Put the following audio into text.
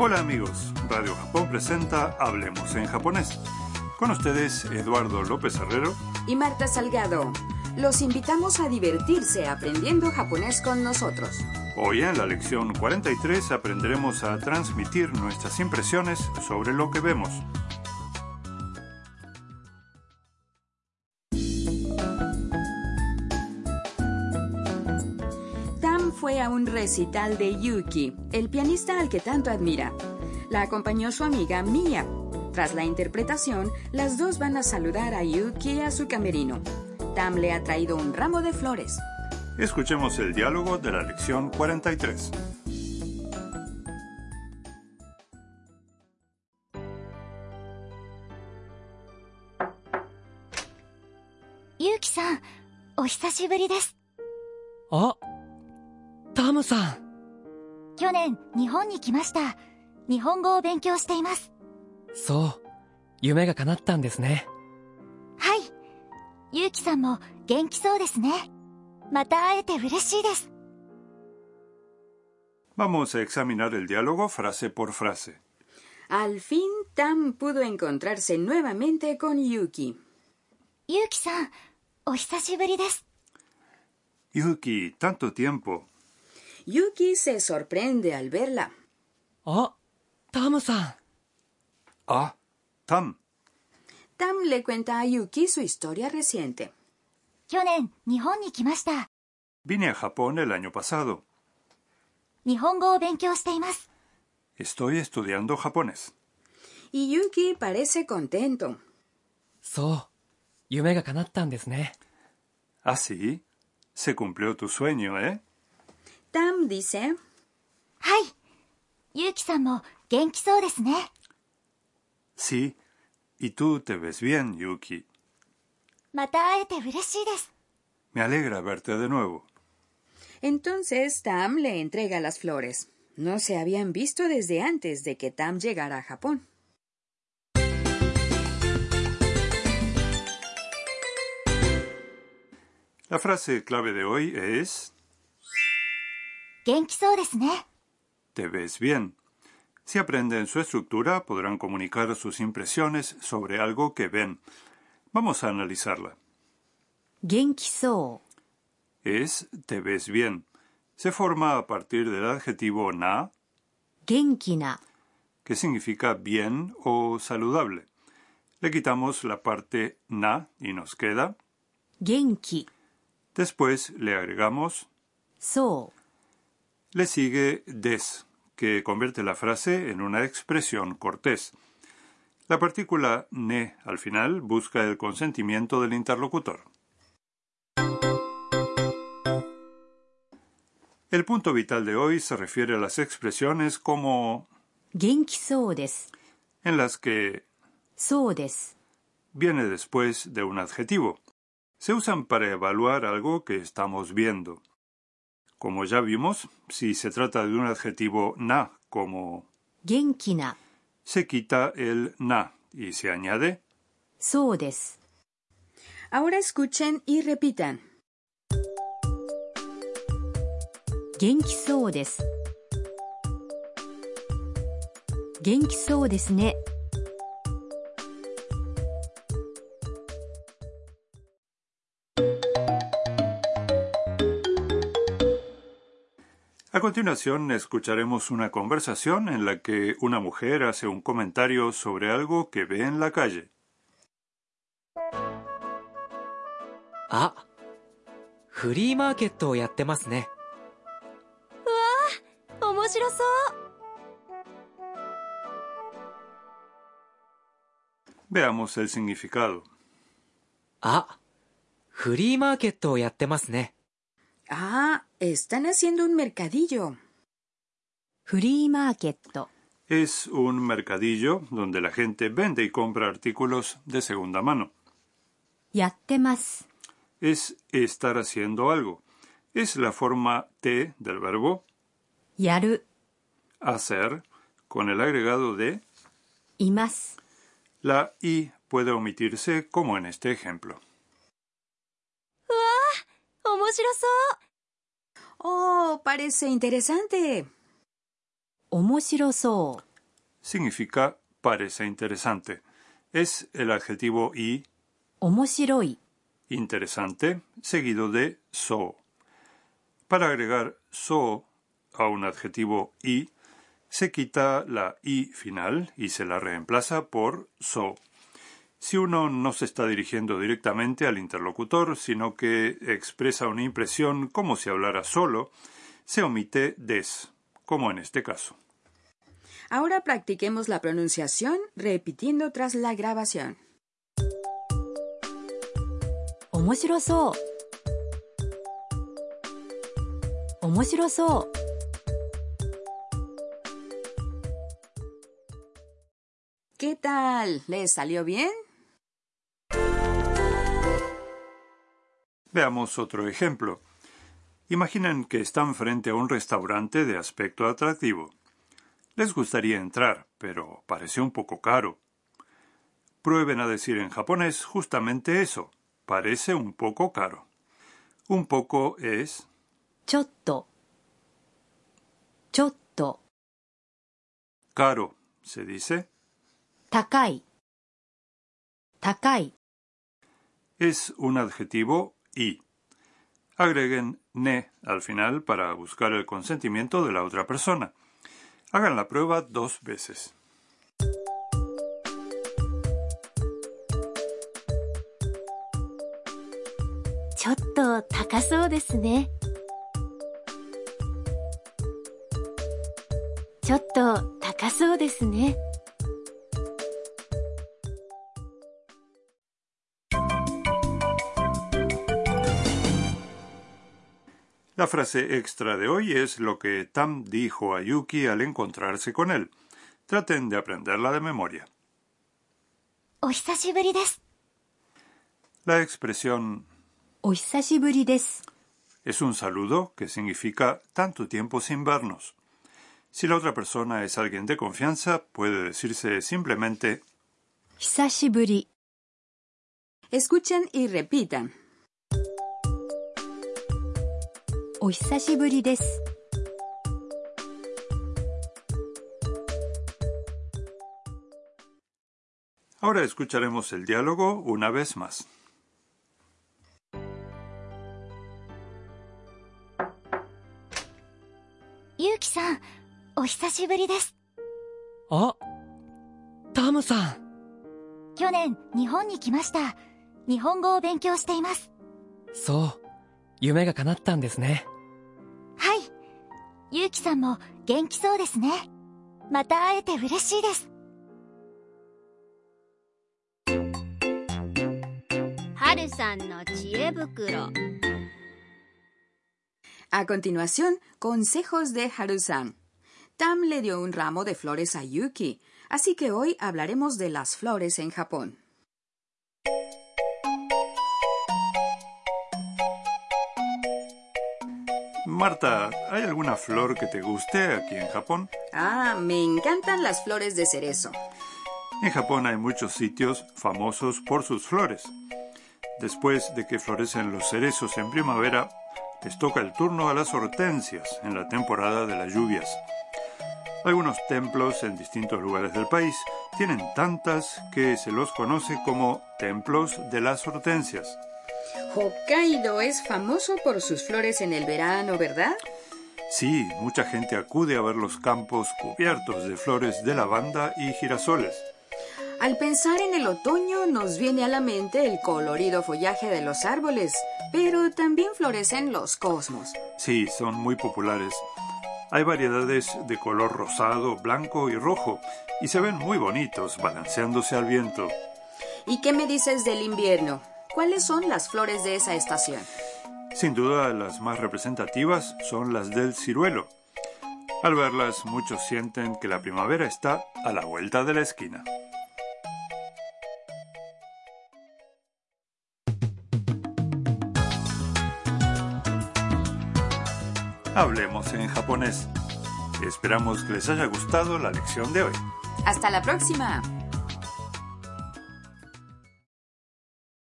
Hola amigos, Radio Japón presenta Hablemos en japonés. Con ustedes Eduardo López Herrero y Marta Salgado. Los invitamos a divertirse aprendiendo japonés con nosotros. Hoy en la lección 43 aprenderemos a transmitir nuestras impresiones sobre lo que vemos. un recital de Yuki, el pianista al que tanto admira. La acompañó su amiga Mia. Tras la interpretación, las dos van a saludar a Yuki a su camerino. Tam le ha traído un ramo de flores. Escuchemos el diálogo de la lección 43. ゆうきさん、お久しぶりです。あ、タ ムさん。去年、日本に来ました。日本語を勉強しています。そう、夢が叶ったんですね。はい。ゆうきさんも元気そうですね。また会えて嬉しいです。Vamos a examinar el diálogo frase por frase. Al fin, Tam pudo encontrarse nuevamente con Yuki. ゆうきさん、お久しぶりです。Yuki, tanto tiempo. Yuki se sorprende al verla. ¡Ah! ¡Tam-san! ¡Ah! ¡Tam! Tam le cuenta a Yuki su historia reciente. Vine a Japón el año pasado. Estoy estudiando japonés. Y Yuki parece contento. So, ¿Ah, sí? Se cumplió tu sueño, ¿eh? Tam dice: ¡Ay! Yuki-san mo genki. Sí, y tú te ves bien, Yuki. Mata aete. Me alegra verte de nuevo. Entonces Tam le entrega las flores. No se habían visto desde antes de que Tam llegara a Japón. La frase clave de hoy es te ves bien. Si aprenden su estructura, podrán comunicar sus impresiones sobre algo que ven. Vamos a analizarla. Genkiso es te ves bien. Se forma a partir del adjetivo na, genkina, que significa bien o saludable. Le quitamos la parte na y nos queda genki. Después le agregamos so, le sigue des, que convierte la frase en una expresión cortés. La partícula ne al final busca el consentimiento del interlocutor. El punto vital de hoy se refiere a las expresiones como en las que viene después de un adjetivo. Se usan para evaluar algo que estamos viendo. Como ya vimos, si se trata de un adjetivo na como genkina, se quita el na y se añade. Ahora escuchen y repitan. Genki so desu. Genki ne. A continuación escucharemos una conversación en la que una mujer hace un comentario sobre algo que ve en la calle. あ、フリーマーケットをやってますね。面白そう。 Veamos el significado. あ、フリーマーケットをやってますね。 Ah, están haciendo un mercadillo. Free market. Es un mercadillo donde la gente vende y compra artículos de segunda mano. Yattemas. Es estar haciendo algo. Es la forma T del verbo yaru. Hacer con el agregado de imas. La i puede omitirse como en este ejemplo. Oh, parece interesante. Omoshiroso significa parece interesante. Es el adjetivo i omoshiroi interesante seguido de so. Para agregar so a un adjetivo i se quita la i final y se la reemplaza por so si uno no se está dirigiendo directamente al interlocutor, sino que expresa una impresión como si hablara solo, se omite des, como en este caso. Ahora practiquemos la pronunciación repitiendo tras la grabación. ¿Qué tal? ¿Les salió bien? Veamos otro ejemplo. Imaginen que están frente a un restaurante de aspecto atractivo. Les gustaría entrar, pero parece un poco caro. Prueben a decir en japonés justamente eso. Parece un poco caro. Un poco es. Chotto. Chotto. Caro, se dice. Takai. Takai. Es un adjetivo y. Agreguen ne al final para buscar el consentimiento de la otra persona. Hagan la prueba dos veces. La frase extra de hoy es lo que Tam dijo a Yuki al encontrarse con él. Traten de aprenderla de memoria. La expresión es un saludo que significa tanto tiempo sin vernos. Si la otra persona es alguien de confianza, puede decirse simplemente Escuchen y repitan. お久しぶりです。Ahora escucharemos el diálogo una vez más. ゆうきさんお久しぶりです。あタムさん去年日本に来ました。日本語を勉強しています。そう夢が叶ったんですね。はいゆうきさんも元気そうですねまた会えて嬉しいです A continuación, consejos de Harusan. Tam le dio un ramo de flores a Yuki, así que hoy hablaremos de las flores en Japón. Marta, ¿hay alguna flor que te guste aquí en Japón? Ah, me encantan las flores de cerezo. En Japón hay muchos sitios famosos por sus flores. Después de que florecen los cerezos en primavera, les toca el turno a las hortensias en la temporada de las lluvias. Algunos templos en distintos lugares del país tienen tantas que se los conoce como templos de las hortensias. Hokkaido es famoso por sus flores en el verano, ¿verdad? Sí, mucha gente acude a ver los campos cubiertos de flores de lavanda y girasoles. Al pensar en el otoño nos viene a la mente el colorido follaje de los árboles, pero también florecen los cosmos. Sí, son muy populares. Hay variedades de color rosado, blanco y rojo, y se ven muy bonitos balanceándose al viento. ¿Y qué me dices del invierno? ¿Cuáles son las flores de esa estación? Sin duda, las más representativas son las del ciruelo. Al verlas, muchos sienten que la primavera está a la vuelta de la esquina. Hablemos en japonés. Esperamos que les haya gustado la lección de hoy. Hasta la próxima.